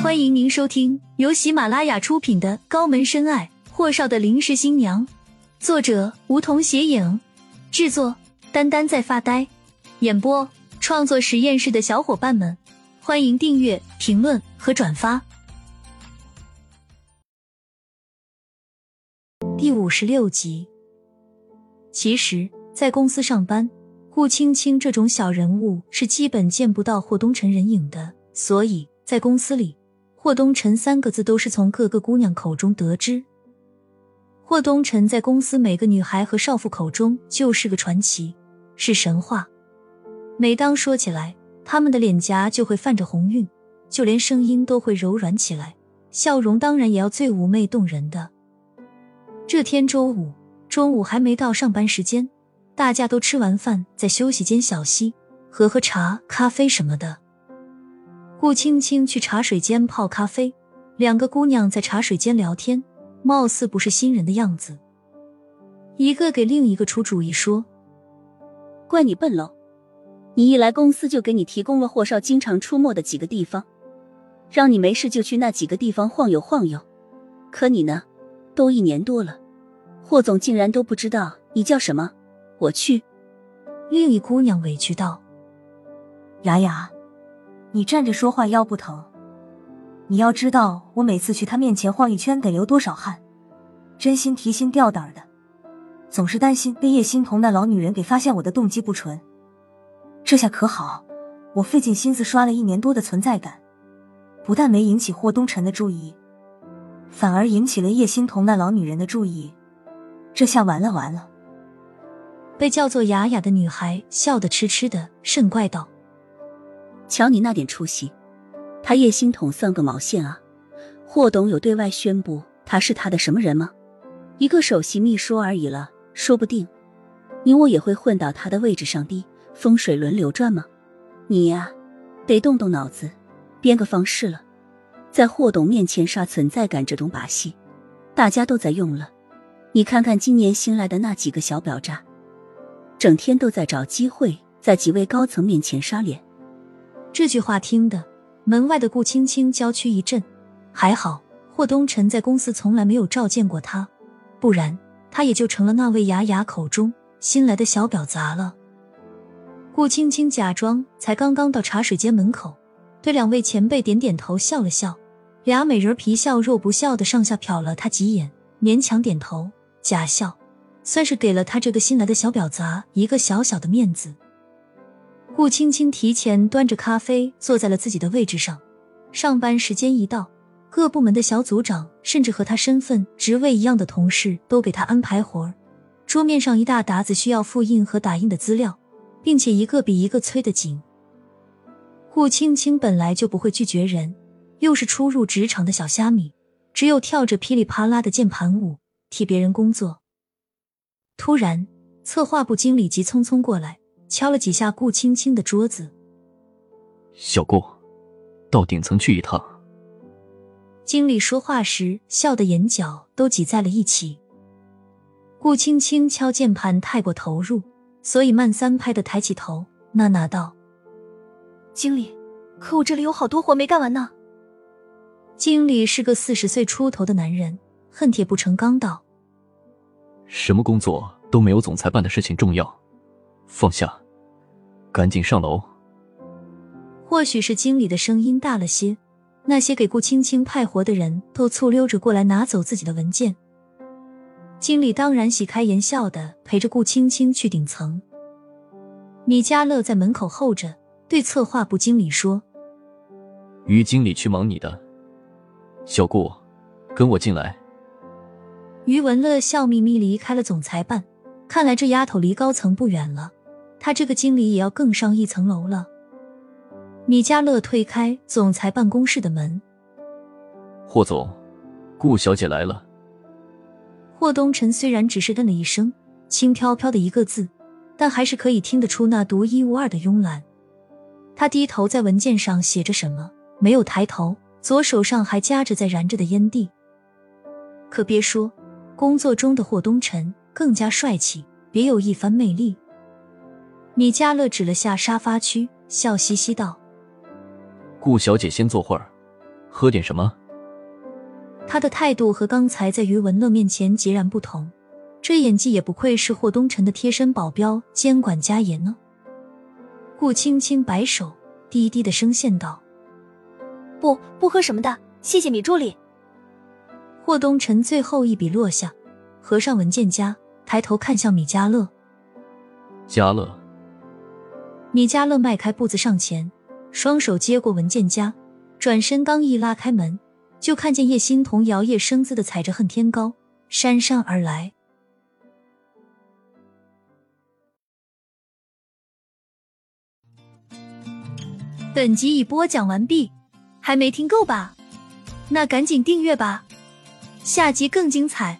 欢迎您收听由喜马拉雅出品的《高门深爱：霍少的临时新娘》，作者梧桐斜影，制作丹丹在发呆，演播创作实验室的小伙伴们，欢迎订阅、评论和转发。第五十六集。其实，在公司上班，顾青青这种小人物是基本见不到霍东辰人影的，所以在公司里。霍东辰三个字都是从各个姑娘口中得知。霍东辰在公司每个女孩和少妇口中就是个传奇，是神话。每当说起来，他们的脸颊就会泛着红晕，就连声音都会柔软起来，笑容当然也要最妩媚动人的。这天周五中午还没到上班时间，大家都吃完饭，在休息间小息，喝喝茶、咖啡什么的。顾青青去茶水间泡咖啡，两个姑娘在茶水间聊天，貌似不是新人的样子。一个给另一个出主意说：“怪你笨喽，你一来公司就给你提供了霍少经常出没的几个地方，让你没事就去那几个地方晃悠晃悠。可你呢，都一年多了，霍总竟然都不知道你叫什么。我去。”另一姑娘委屈道：“雅雅。”你站着说话腰不疼？你要知道，我每次去他面前晃一圈得流多少汗，真心提心吊胆的，总是担心被叶欣彤那老女人给发现我的动机不纯。这下可好，我费尽心思刷了一年多的存在感，不但没引起霍东辰的注意，反而引起了叶欣彤那老女人的注意。这下完了完了！被叫做雅雅的女孩笑得痴痴的，甚怪道。瞧你那点出息，他叶心统算个毛线啊！霍董有对外宣布他是他的什么人吗？一个首席秘书而已了，说不定你我也会混到他的位置上的，风水轮流转吗？你呀，得动动脑子，编个方式了。在霍董面前刷存在感这种把戏，大家都在用了。你看看今年新来的那几个小婊渣，整天都在找机会在几位高层面前刷脸。这句话听的门外的顾青青娇躯一震，还好霍东辰在公司从来没有召见过他，不然他也就成了那位雅雅口中新来的小婊砸了。顾青青假装才刚刚到茶水间门口，对两位前辈点点头，笑了笑，俩美人皮笑肉不笑的上下瞟了他几眼，勉强点头假笑，算是给了他这个新来的小婊砸一个小小的面子。顾青青提前端着咖啡坐在了自己的位置上。上班时间一到，各部门的小组长甚至和他身份、职位一样的同事都给他安排活儿。桌面上一大沓子需要复印和打印的资料，并且一个比一个催得紧。顾青青本来就不会拒绝人，又是初入职场的小虾米，只有跳着噼里啪啦的键盘舞替别人工作。突然，策划部经理急匆匆过来。敲了几下顾青青的桌子，小顾，到顶层去一趟。经理说话时笑的眼角都挤在了一起。顾青青敲键盘太过投入，所以慢三拍的抬起头，呐呐道：“经理，可我这里有好多活没干完呢。”经理是个四十岁出头的男人，恨铁不成钢道：“什么工作都没有总裁办的事情重要。”放下，赶紧上楼。或许是经理的声音大了些，那些给顾青青派活的人都醋溜着过来拿走自己的文件。经理当然喜开颜笑的陪着顾青青去顶层。米家乐在门口候着，对策划部经理说：“于经理去忙你的，小顾，跟我进来。”于文乐笑眯眯离开了总裁办，看来这丫头离高层不远了。他这个经理也要更上一层楼了。米迦勒推开总裁办公室的门，霍总，顾小姐来了。霍东辰虽然只是嗯了一声，轻飘飘的一个字，但还是可以听得出那独一无二的慵懒。他低头在文件上写着什么，没有抬头，左手上还夹着在燃着的烟蒂。可别说，工作中的霍东辰更加帅气，别有一番魅力。米迦勒指了下沙发区，笑嘻嘻道：“顾小姐先坐会儿，喝点什么？他的态度和刚才在于文乐面前截然不同，这演技也不愧是霍东辰的贴身保镖、监管家爷呢。顾青青摆手，低低的声线道：“不，不喝什么的，谢谢米助理。”霍东辰最后一笔落下，合上文件夹，抬头看向米迦勒。迦乐，米迦乐迈开步子上前，双手接过文件夹，转身刚一拉开门，就看见叶欣彤摇曳生姿的踩着恨天高，姗姗而来。本集已播讲完毕，还没听够吧？那赶紧订阅吧，下集更精彩。